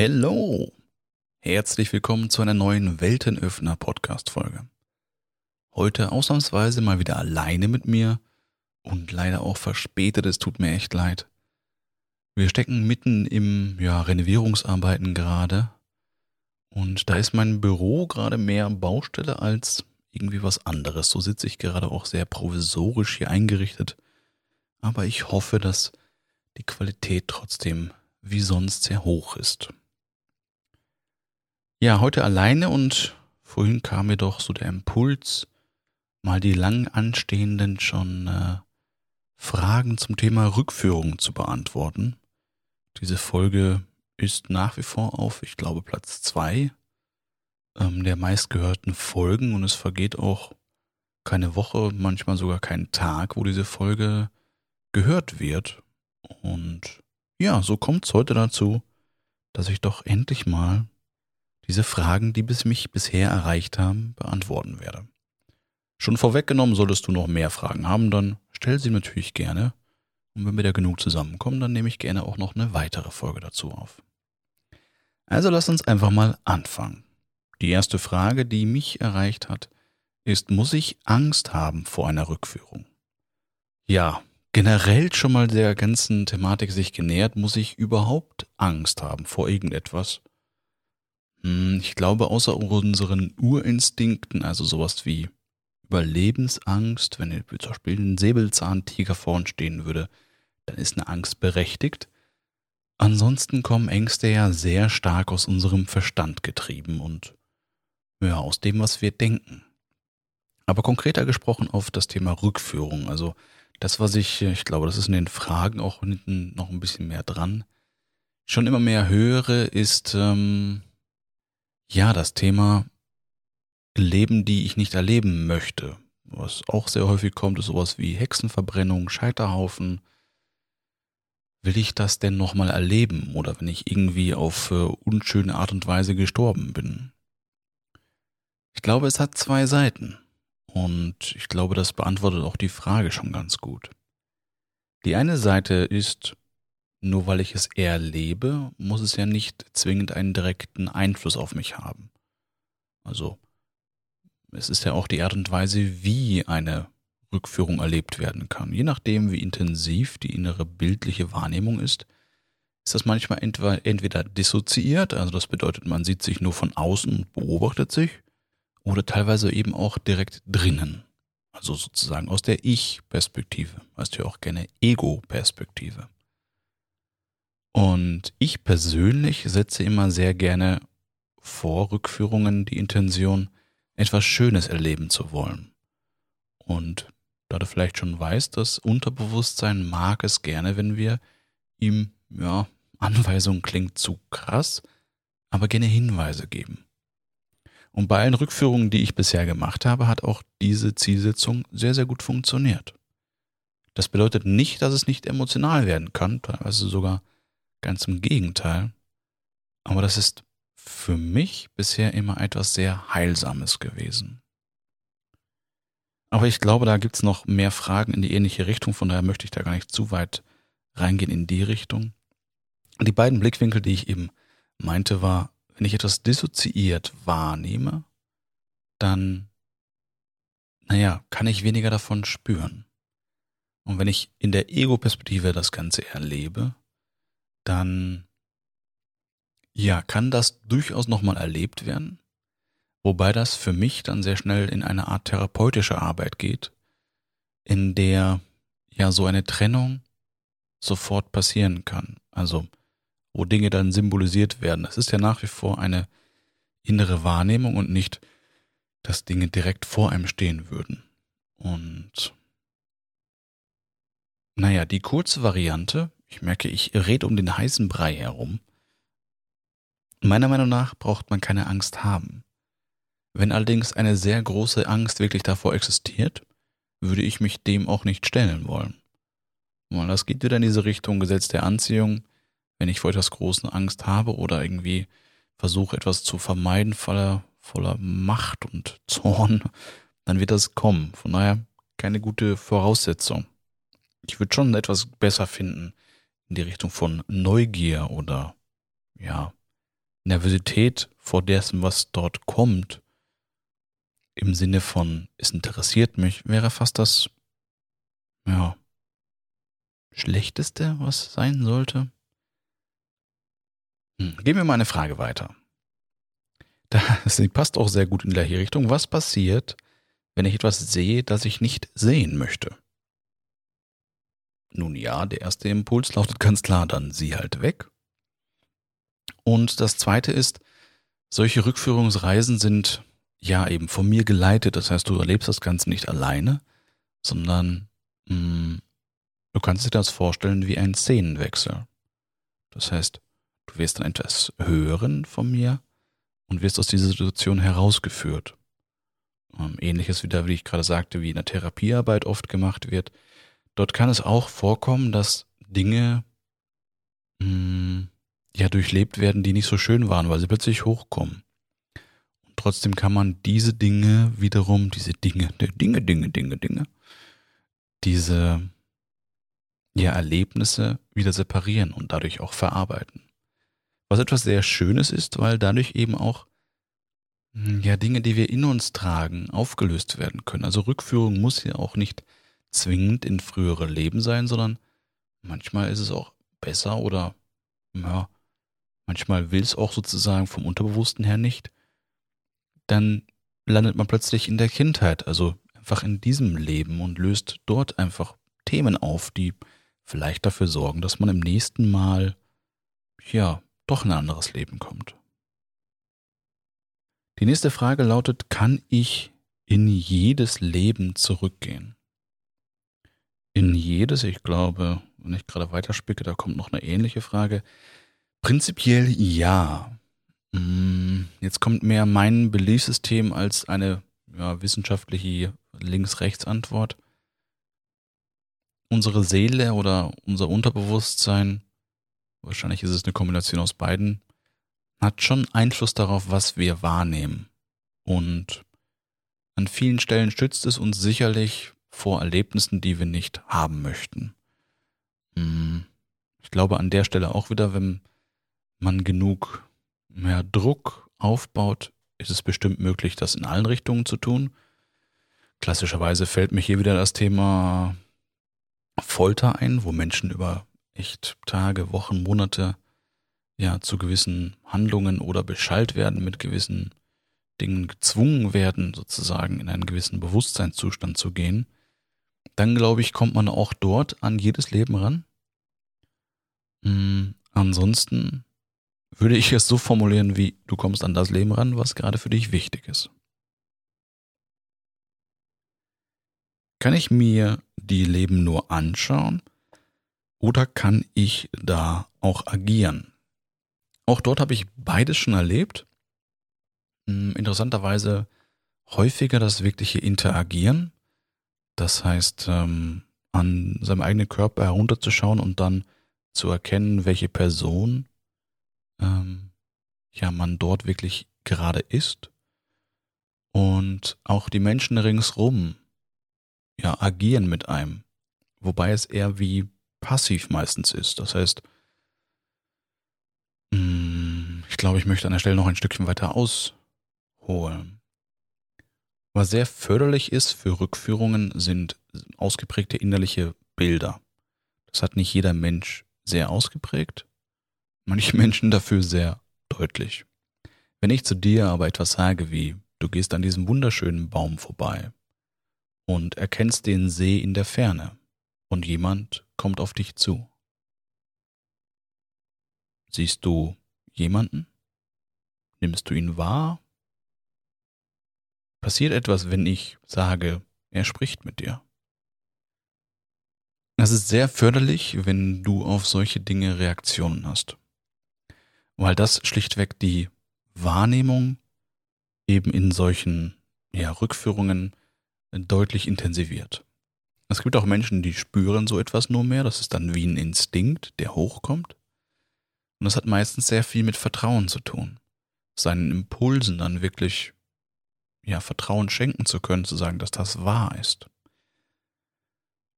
Hello! Herzlich willkommen zu einer neuen Weltenöffner-Podcast-Folge. Heute ausnahmsweise mal wieder alleine mit mir und leider auch verspätet, es tut mir echt leid. Wir stecken mitten im ja, Renovierungsarbeiten gerade und da ist mein Büro gerade mehr Baustelle als irgendwie was anderes. So sitze ich gerade auch sehr provisorisch hier eingerichtet. Aber ich hoffe, dass die Qualität trotzdem wie sonst sehr hoch ist. Ja, heute alleine und vorhin kam mir doch so der Impuls, mal die lang anstehenden schon äh, Fragen zum Thema Rückführung zu beantworten. Diese Folge ist nach wie vor auf, ich glaube, Platz zwei ähm, der meistgehörten Folgen und es vergeht auch keine Woche, manchmal sogar kein Tag, wo diese Folge gehört wird. Und ja, so kommt es heute dazu, dass ich doch endlich mal diese Fragen, die bis mich bisher erreicht haben, beantworten werde. Schon vorweggenommen, solltest du noch mehr Fragen haben, dann stell sie natürlich gerne. Und wenn wir da genug zusammenkommen, dann nehme ich gerne auch noch eine weitere Folge dazu auf. Also lass uns einfach mal anfangen. Die erste Frage, die mich erreicht hat, ist, muss ich Angst haben vor einer Rückführung? Ja, generell schon mal der ganzen Thematik sich genähert, muss ich überhaupt Angst haben vor irgendetwas? Hm, ich glaube, außer unseren Urinstinkten, also sowas wie Überlebensangst, wenn zum Beispiel ein Säbelzahntiger vorn stehen würde, dann ist eine Angst berechtigt. Ansonsten kommen Ängste ja sehr stark aus unserem Verstand getrieben und ja, aus dem, was wir denken. Aber konkreter gesprochen auf das Thema Rückführung, also das, was ich, ich glaube, das ist in den Fragen auch hinten noch ein bisschen mehr dran, schon immer mehr höre, ist ähm, ja das Thema Leben, die ich nicht erleben möchte. Was auch sehr häufig kommt, ist sowas wie Hexenverbrennung, Scheiterhaufen, will ich das denn nochmal erleben oder wenn ich irgendwie auf äh, unschöne Art und Weise gestorben bin? Ich glaube, es hat zwei Seiten und ich glaube, das beantwortet auch die Frage schon ganz gut. Die eine Seite ist, nur weil ich es erlebe, muss es ja nicht zwingend einen direkten Einfluss auf mich haben. Also, es ist ja auch die Art und Weise, wie eine Rückführung erlebt werden kann. Je nachdem, wie intensiv die innere bildliche Wahrnehmung ist, ist das manchmal entweder dissoziiert, also das bedeutet, man sieht sich nur von außen und beobachtet sich, oder teilweise eben auch direkt drinnen. Also sozusagen aus der Ich-Perspektive, weißt du ja auch gerne Ego-Perspektive. Und ich persönlich setze immer sehr gerne vor Rückführungen die Intention, etwas Schönes erleben zu wollen. Und da du vielleicht schon weißt, das Unterbewusstsein mag es gerne, wenn wir ihm, ja, Anweisung klingt zu krass, aber gerne Hinweise geben. Und bei allen Rückführungen, die ich bisher gemacht habe, hat auch diese Zielsetzung sehr, sehr gut funktioniert. Das bedeutet nicht, dass es nicht emotional werden kann, teilweise sogar ganz im Gegenteil. Aber das ist für mich bisher immer etwas sehr Heilsames gewesen. Aber ich glaube, da gibt's noch mehr Fragen in die ähnliche Richtung, von daher möchte ich da gar nicht zu weit reingehen in die Richtung. Die beiden Blickwinkel, die ich eben meinte, war, wenn ich etwas dissoziiert wahrnehme, dann, naja, kann ich weniger davon spüren. Und wenn ich in der Ego-Perspektive das Ganze erlebe, dann, ja, kann das durchaus nochmal erlebt werden, wobei das für mich dann sehr schnell in eine Art therapeutische Arbeit geht, in der ja so eine Trennung sofort passieren kann. Also wo Dinge dann symbolisiert werden. Es ist ja nach wie vor eine innere Wahrnehmung und nicht, dass Dinge direkt vor einem stehen würden. Und naja, die kurze Variante, ich merke, ich rede um den heißen Brei herum. Meiner Meinung nach braucht man keine Angst haben. Wenn allerdings eine sehr große Angst wirklich davor existiert, würde ich mich dem auch nicht stellen wollen. Weil das geht wieder in diese Richtung Gesetz der Anziehung wenn ich vor etwas Großen Angst habe oder irgendwie versuche etwas zu vermeiden voller, voller Macht und Zorn, dann wird das kommen. Von daher keine gute Voraussetzung. Ich würde schon etwas besser finden in die Richtung von Neugier oder ja, Nervosität vor dessen, was dort kommt, im Sinne von, es interessiert mich, wäre fast das, ja, Schlechteste, was sein sollte. Hm, gehen wir mal eine Frage weiter. Das passt auch sehr gut in die gleiche Richtung. Was passiert, wenn ich etwas sehe, das ich nicht sehen möchte? Nun ja, der erste Impuls lautet ganz klar, dann sieh halt weg. Und das zweite ist, solche Rückführungsreisen sind ja eben von mir geleitet. Das heißt, du erlebst das Ganze nicht alleine, sondern mh, hm, du kannst dir das vorstellen wie ein Szenenwechsel. Das heißt, du wirst dann etwas hören von mir und wirst aus dieser Situation herausgeführt. Ähm, ähnliches wieder, wie ich gerade sagte, wie in der Therapiearbeit oft gemacht wird. Dort kann es auch vorkommen, dass Dinge mh, hm, ja durchlebt werden, die nicht so schön waren, weil sie plötzlich hochkommen. Und trotzdem kann man diese Dinge wiederum, diese Dinge, Dinge, Dinge, Dinge, Dinge, diese ja, Erlebnisse wieder separieren und dadurch auch verarbeiten. Was etwas sehr Schönes ist, weil dadurch eben auch hm, ja Dinge, die wir in uns tragen, aufgelöst werden können. Also Rückführung muss ja auch nicht zwingend in frühere Leben sein, sondern manchmal ist es auch besser oder ja, manchmal will es auch sozusagen vom Unterbewussten her nicht. Dann landet man plötzlich in der Kindheit, also einfach in diesem Leben und löst dort einfach Themen auf, die vielleicht dafür sorgen, dass man im nächsten Mal ja doch in ein anderes Leben kommt. Die nächste Frage lautet, kann ich in jedes Leben zurückgehen? In jedes, ich glaube, wenn ich gerade weiterspicke, da kommt noch eine ähnliche Frage. Prinzipiell ja. Mm, jetzt kommt mehr mein Beliefssystem als eine ja, wissenschaftliche Links-Rechts-Antwort. Unsere Seele oder unser Unterbewusstsein wahrscheinlich ist es eine Kombination aus beiden, hat schon Einfluss darauf, was wir wahrnehmen. Und an vielen Stellen schützt es uns sicherlich vor Erlebnissen, die wir nicht haben möchten. Hm, ich glaube an der Stelle auch wieder, wenn man genug mehr Druck aufbaut, ist es bestimmt möglich, das in allen Richtungen zu tun. Klassischerweise fällt mir hier wieder das Thema Folter ein, wo Menschen über echt Tage, Wochen, Monate ja zu gewissen Handlungen oder beschallt werden, mit gewissen Dingen gezwungen werden, sozusagen in einen gewissen Bewusstseinszustand zu gehen, dann glaube ich, kommt man auch dort an jedes Leben ran. Mhm. Ansonsten würde ich es so formulieren, wie du kommst an das Leben ran, was gerade für dich wichtig ist. Kann ich mir die Leben nur anschauen oder kann ich da auch agieren? Auch dort habe ich beides schon erlebt. Hm, interessanterweise häufiger das wirkliche Interagieren. Das heißt, ähm, an seinem eigenen Körper herunterzuschauen und dann zu erkennen, welche Person ähm, ja man dort wirklich gerade ist. Und auch die Menschen ringsrum ja agieren mit einem. Wobei es eher wie passiv meistens ist. Das heißt, mm, ich glaube, ich möchte an der Stelle noch ein Stückchen weiter ausholen. Was sehr förderlich ist für Rückführungen, sind ausgeprägte innerliche Bilder. Das hat nicht jeder Mensch sehr ausgeprägt, manche Menschen dafür sehr deutlich. Wenn ich zu dir aber etwas sage wie, du gehst an diesem wunderschönen Baum vorbei und erkennst den See in der Ferne und jemand kommt auf dich zu. Siehst du jemanden? Nimmst du ihn wahr? Passiert etwas, wenn ich sage, er spricht mit dir? Es ist sehr förderlich, wenn du auf solche Dinge Reaktionen hast. Weil das schlichtweg die Wahrnehmung eben in solchen ja, Rückführungen deutlich intensiviert. Es gibt auch Menschen, die spüren so etwas nur mehr. Das ist dann wie ein Instinkt, der hochkommt. Und das hat meistens sehr viel mit Vertrauen zu tun. Seinen Impulsen dann wirklich ja, Vertrauen schenken zu können, zu sagen, dass das wahr ist.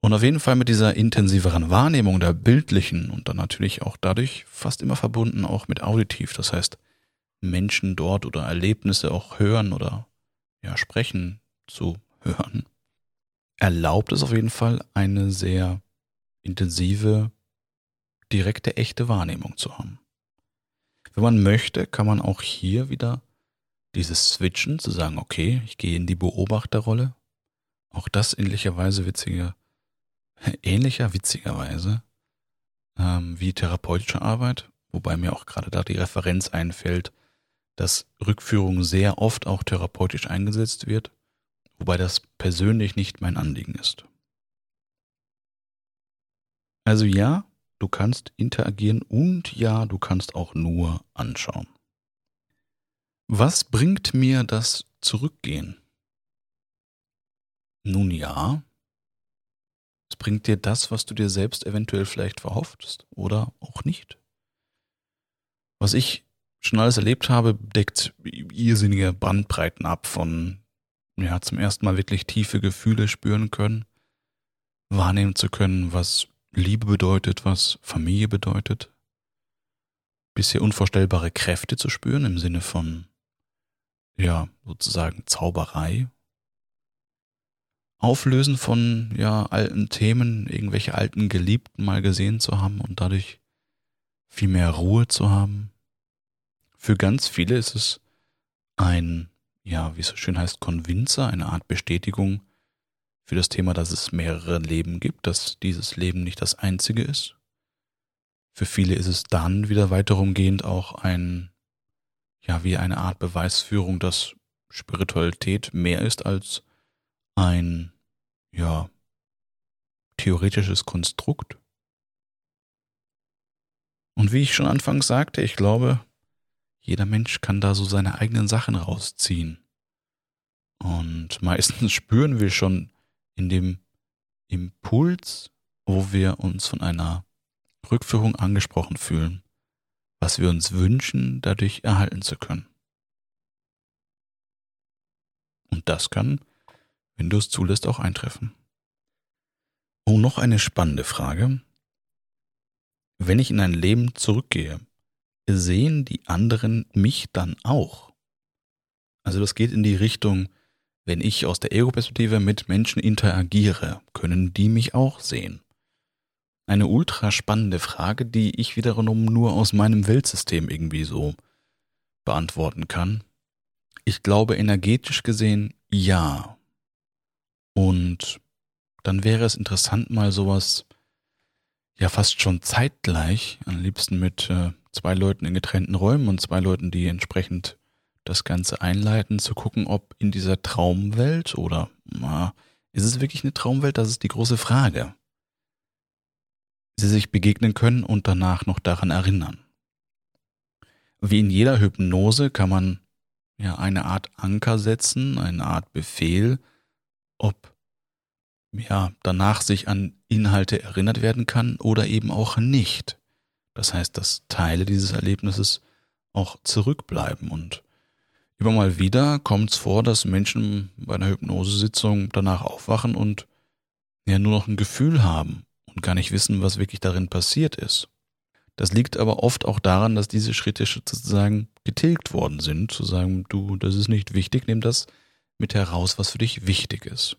Und auf jeden Fall mit dieser intensiveren Wahrnehmung der bildlichen und dann natürlich auch dadurch fast immer verbunden auch mit auditiv. Das heißt, Menschen dort oder Erlebnisse auch hören oder ja, sprechen zu hören, erlaubt es auf jeden Fall eine sehr intensive, direkte, echte Wahrnehmung zu haben. Wenn man möchte, kann man auch hier wieder dieses Switchen zu sagen, okay, ich gehe in die Beobachterrolle. Auch das ähnlicherweise witziger, ähnlicher witzigerweise ähm, wie therapeutische Arbeit, wobei mir auch gerade da die Referenz einfällt, dass Rückführung sehr oft auch therapeutisch eingesetzt wird, wobei das persönlich nicht mein Anliegen ist. Also ja, du kannst interagieren und ja, du kannst auch nur anschauen. Was bringt mir das Zurückgehen? Nun ja, es bringt dir das, was du dir selbst eventuell vielleicht verhofftest oder auch nicht. Was ich schon alles erlebt habe, deckt irrsinnige Bandbreiten ab von, ja, zum ersten Mal wirklich tiefe Gefühle spüren können, wahrnehmen zu können, was Liebe bedeutet, was Familie bedeutet, bisher unvorstellbare Kräfte zu spüren im Sinne von, ja, sozusagen Zauberei. Auflösen von, ja, alten Themen, irgendwelche alten Geliebten mal gesehen zu haben und dadurch viel mehr Ruhe zu haben. Für ganz viele ist es ein, ja, wie es so schön heißt, Konvinzer, eine Art Bestätigung für das Thema, dass es mehrere Leben gibt, dass dieses Leben nicht das einzige ist. Für viele ist es dann wieder weiterumgehend auch ein, ja, wie eine Art Beweisführung, dass Spiritualität mehr ist als ein, ja, theoretisches Konstrukt. Und wie ich schon anfangs sagte, ich glaube, jeder Mensch kann da so seine eigenen Sachen rausziehen. Und meistens spüren wir schon in dem Impuls, wo wir uns von einer Rückführung angesprochen fühlen, was wir uns wünschen, dadurch erhalten zu können. Und das kann, wenn du es zulässt, auch eintreffen. Oh, noch eine spannende Frage. Wenn ich in ein Leben zurückgehe, sehen die anderen mich dann auch? Also das geht in die Richtung, wenn ich aus der Ego-Perspektive mit Menschen interagiere, können die mich auch sehen? Eine ultra spannende Frage, die ich wiederum nur aus meinem Weltsystem irgendwie so beantworten kann. Ich glaube energetisch gesehen ja. Und dann wäre es interessant, mal sowas ja fast schon zeitgleich, am liebsten mit äh, zwei Leuten in getrennten Räumen und zwei Leuten, die entsprechend das Ganze einleiten, zu gucken, ob in dieser Traumwelt oder na, ist es wirklich eine Traumwelt? Das ist die große Frage. Sie sich begegnen können und danach noch daran erinnern. Wie in jeder Hypnose kann man ja eine Art Anker setzen, eine Art Befehl, ob ja danach sich an Inhalte erinnert werden kann oder eben auch nicht. Das heißt, dass Teile dieses Erlebnisses auch zurückbleiben und Immer mal wieder kommt es vor, dass Menschen bei einer Hypnosesitzung danach aufwachen und ja nur noch ein Gefühl haben und gar nicht wissen, was wirklich darin passiert ist. Das liegt aber oft auch daran, dass diese Schritte sozusagen getilgt worden sind, zu sagen, du, das ist nicht wichtig, nimm das mit heraus, was für dich wichtig ist.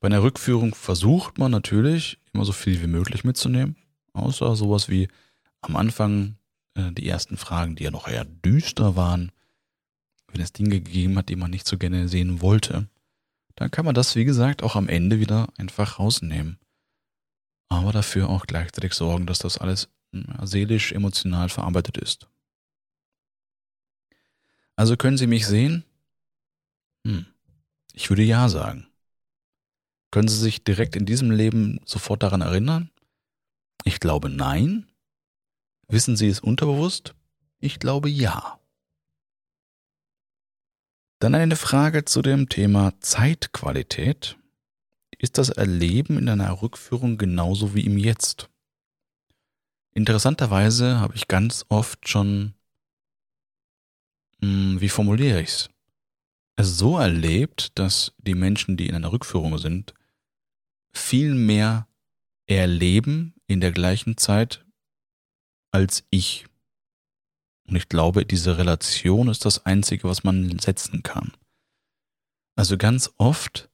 Bei einer Rückführung versucht man natürlich, immer so viel wie möglich mitzunehmen, außer sowas wie am Anfang äh, die ersten Fragen, die ja noch eher düster waren, wenn es Dinge gegeben hat, die man nicht so gerne sehen wollte, dann kann man das, wie gesagt, auch am Ende wieder einfach rausnehmen. Aber dafür auch gleichzeitig sorgen, dass das alles seelisch, emotional verarbeitet ist. Also können Sie mich sehen? Hm, ich würde ja sagen. Können Sie sich direkt in diesem Leben sofort daran erinnern? Ich glaube nein. Wissen Sie es unterbewusst? Ich glaube ja. Dann eine Frage zu dem Thema Zeitqualität. Ist das Erleben in einer Rückführung genauso wie im Jetzt? Interessanterweise habe ich ganz oft schon, hm, wie formuliere ich es, es so erlebt, dass die Menschen, die in einer Rückführung sind, viel mehr erleben in der gleichen Zeit als ich. Und ich glaube, diese Relation ist das Einzige, was man setzen kann. Also ganz oft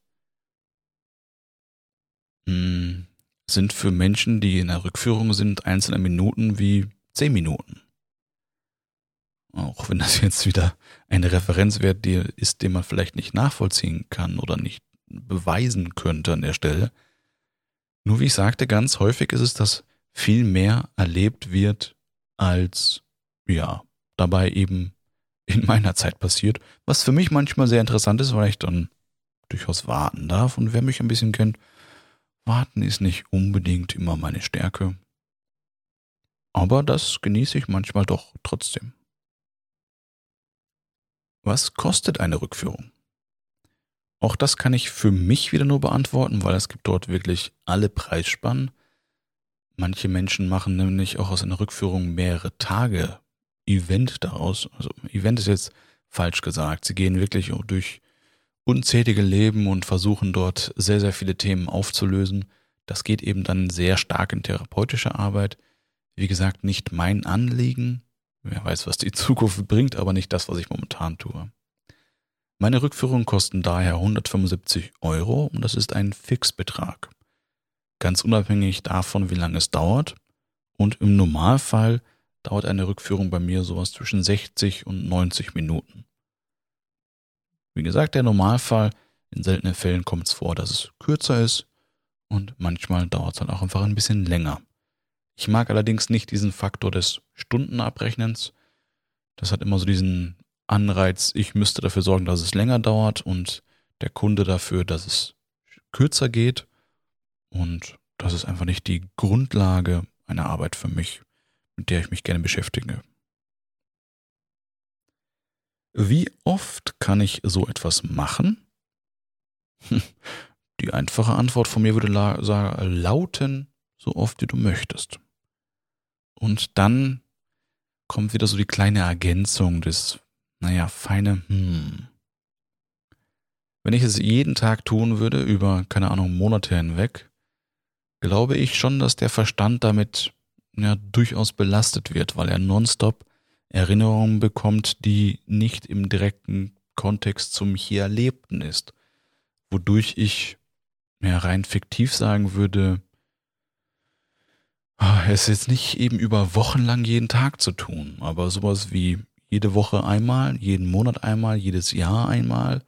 hm, sind für Menschen, die in der Rückführung sind, einzelne Minuten wie zehn Minuten. Auch wenn das jetzt wieder eine Referenzwert ist, den man vielleicht nicht nachvollziehen kann oder nicht beweisen könnte an der Stelle. Nur wie ich sagte, ganz häufig ist es, dass viel mehr erlebt wird, als ja, dabei eben in meiner Zeit passiert. Was für mich manchmal sehr interessant ist, weil ich dann durchaus warten darf. Und wer mich ein bisschen kennt, warten ist nicht unbedingt immer meine Stärke. Aber das genieße ich manchmal doch trotzdem. Was kostet eine Rückführung? Auch das kann ich für mich wieder nur beantworten, weil es gibt dort wirklich alle Preisspannen. Manche Menschen machen nämlich auch aus einer Rückführung mehrere Tage Event daraus. Also Event ist jetzt falsch gesagt. Sie gehen wirklich durch unzählige Leben und versuchen dort sehr, sehr viele Themen aufzulösen. Das geht eben dann sehr stark in therapeutische Arbeit. Wie gesagt, nicht mein Anliegen. Wer weiß, was die Zukunft bringt, aber nicht das, was ich momentan tue. Meine Rückführungen kosten daher 175 Euro und das ist ein Fixbetrag. Ganz unabhängig davon, wie lange es dauert. Und im Normalfall dauert eine Rückführung bei mir sowas zwischen 60 und 90 Minuten. Wie gesagt, der Normalfall, in seltenen Fällen kommt es vor, dass es kürzer ist und manchmal dauert es dann auch einfach ein bisschen länger. Ich mag allerdings nicht diesen Faktor des Stundenabrechnens. Das hat immer so diesen Anreiz, ich müsste dafür sorgen, dass es länger dauert und der Kunde dafür, dass es kürzer geht. Und das ist einfach nicht die Grundlage einer Arbeit für mich, mit der ich mich gerne beschäftige. Wie oft kann ich so etwas machen? Die einfache Antwort von mir würde la lauten, so oft wie du möchtest. Und dann kommt wieder so die kleine Ergänzung des naja, feine, hm. Wenn ich es jeden Tag tun würde, über, keine Ahnung, Monate hinweg, glaube ich schon, dass der Verstand damit ja durchaus belastet wird, weil er nonstop Erinnerungen bekommt, die nicht im direkten Kontext zum hier Erlebten ist. Wodurch ich ja rein fiktiv sagen würde, ah, es ist nicht eben über Wochen lang jeden Tag zu tun, aber sowas wie jede Woche einmal, jeden Monat einmal, jedes Jahr einmal,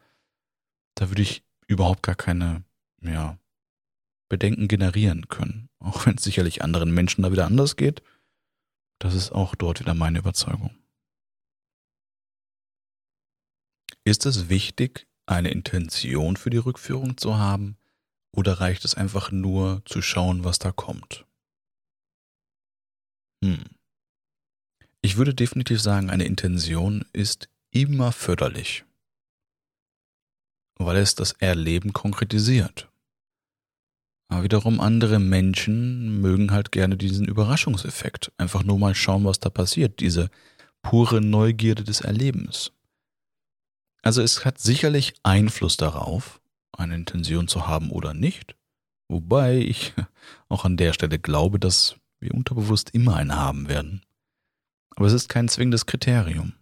da würde ich überhaupt gar keine, ja, Bedenken generieren können. Auch wenn es sicherlich anderen Menschen da wieder anders geht. Das ist auch dort wieder meine Überzeugung. Ist es wichtig, eine Intention für die Rückführung zu haben oder reicht es einfach nur zu schauen, was da kommt? Hm. Ich würde definitiv sagen, eine Intention ist immer förderlich, weil es das Erleben konkretisiert. Aber wiederum andere Menschen mögen halt gerne diesen Überraschungseffekt. Einfach nur mal schauen, was da passiert. Diese pure Neugierde des Erlebens. Also es hat sicherlich Einfluss darauf, eine Intention zu haben oder nicht. Wobei ich auch an der Stelle glaube, dass wir unterbewusst immer eine haben werden. Aber es ist kein zwingendes Kriterium.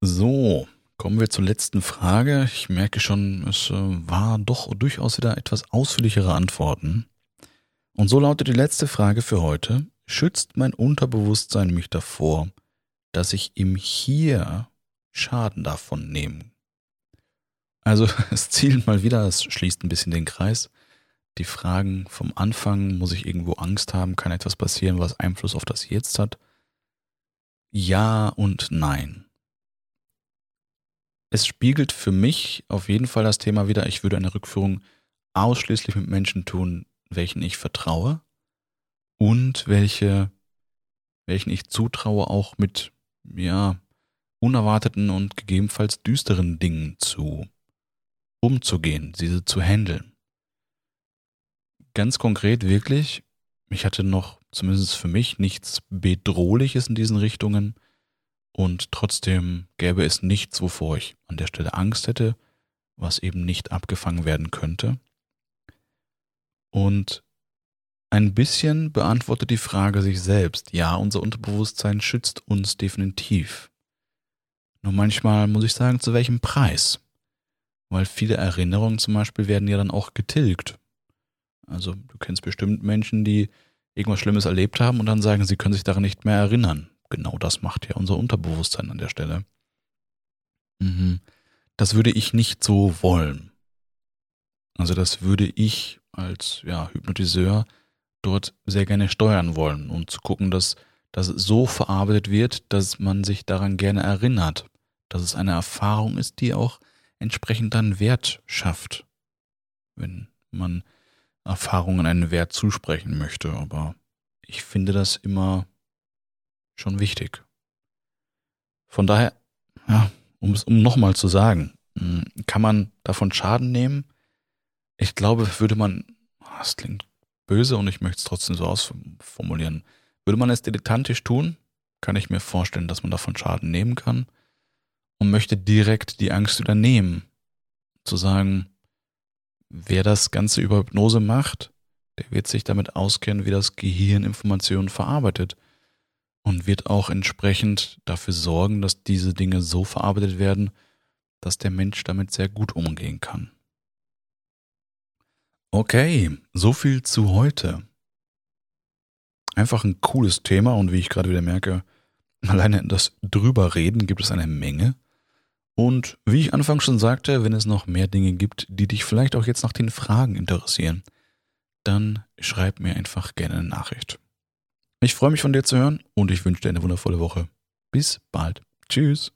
So, kommen wir zur letzten Frage. Ich merke schon, es äh, war doch durchaus wieder etwas ausführlichere Antworten. Und so lautet die letzte Frage für heute. Schützt mein Unterbewusstsein mich davor, dass ich im Hier Schaden davon nehme? Also es zielt mal wieder, es schließt ein bisschen den Kreis die Fragen vom Anfang, muss ich irgendwo Angst haben, kann etwas passieren, was Einfluss auf das Jetzt hat? Ja und nein. Es spiegelt für mich auf jeden Fall das Thema wieder, ich würde eine Rückführung ausschließlich mit Menschen tun, welchen ich vertraue und welche, welchen ich zutraue, auch mit, ja, unerwarteten und gegebenenfalls düsteren Dingen zu umzugehen, diese zu handeln. Ganz konkret wirklich, ich hatte noch zumindest für mich nichts Bedrohliches in diesen Richtungen und trotzdem gäbe es nichts, wovor ich an der Stelle Angst hätte, was eben nicht abgefangen werden könnte. Und ein bisschen beantwortet die Frage sich selbst. Ja, unser Unterbewusstsein schützt uns definitiv. Nur manchmal muss ich sagen, zu welchem Preis? Weil viele Erinnerungen zum Beispiel werden ja dann auch getilgt. Also du kennst bestimmt Menschen, die irgendwas Schlimmes erlebt haben und dann sagen, sie können sich daran nicht mehr erinnern. Genau das macht ja unser Unterbewusstsein an der Stelle. Mhm. Das würde ich nicht so wollen. Also das würde ich als ja, Hypnotiseur dort sehr gerne steuern wollen und zu gucken, dass das so verarbeitet wird, dass man sich daran gerne erinnert, dass es eine Erfahrung ist, die auch entsprechend dann Wert schafft, wenn man Erfahrungen einen Wert zusprechen möchte. Aber ich finde das immer schon wichtig. Von daher, ja, um es um nochmal zu sagen, hm, kann man davon Schaden nehmen? Ich glaube, würde man, das klingt böse und ich möchte es trotzdem so ausformulieren, würde man es dilettantisch tun, kann ich mir vorstellen, dass man davon Schaden nehmen kann und möchte direkt die Angst wieder nehmen. Zu sagen, wer das Ganze über Hypnose macht, der wird sich damit auskennen, wie das Gehirn Informationen verarbeitet und wird auch entsprechend dafür sorgen, dass diese Dinge so verarbeitet werden, dass der Mensch damit sehr gut umgehen kann. Okay, so viel zu heute. Einfach ein cooles Thema und wie ich gerade wieder merke, alleine das drüber reden gibt es eine Menge. Und wie ich anfangs schon sagte, wenn es noch mehr Dinge gibt, die dich vielleicht auch jetzt nach den Fragen interessieren, dann schreib mir einfach gerne eine Nachricht. Ich freue mich von dir zu hören und ich wünsche dir eine wundervolle Woche. Bis bald. Tschüss.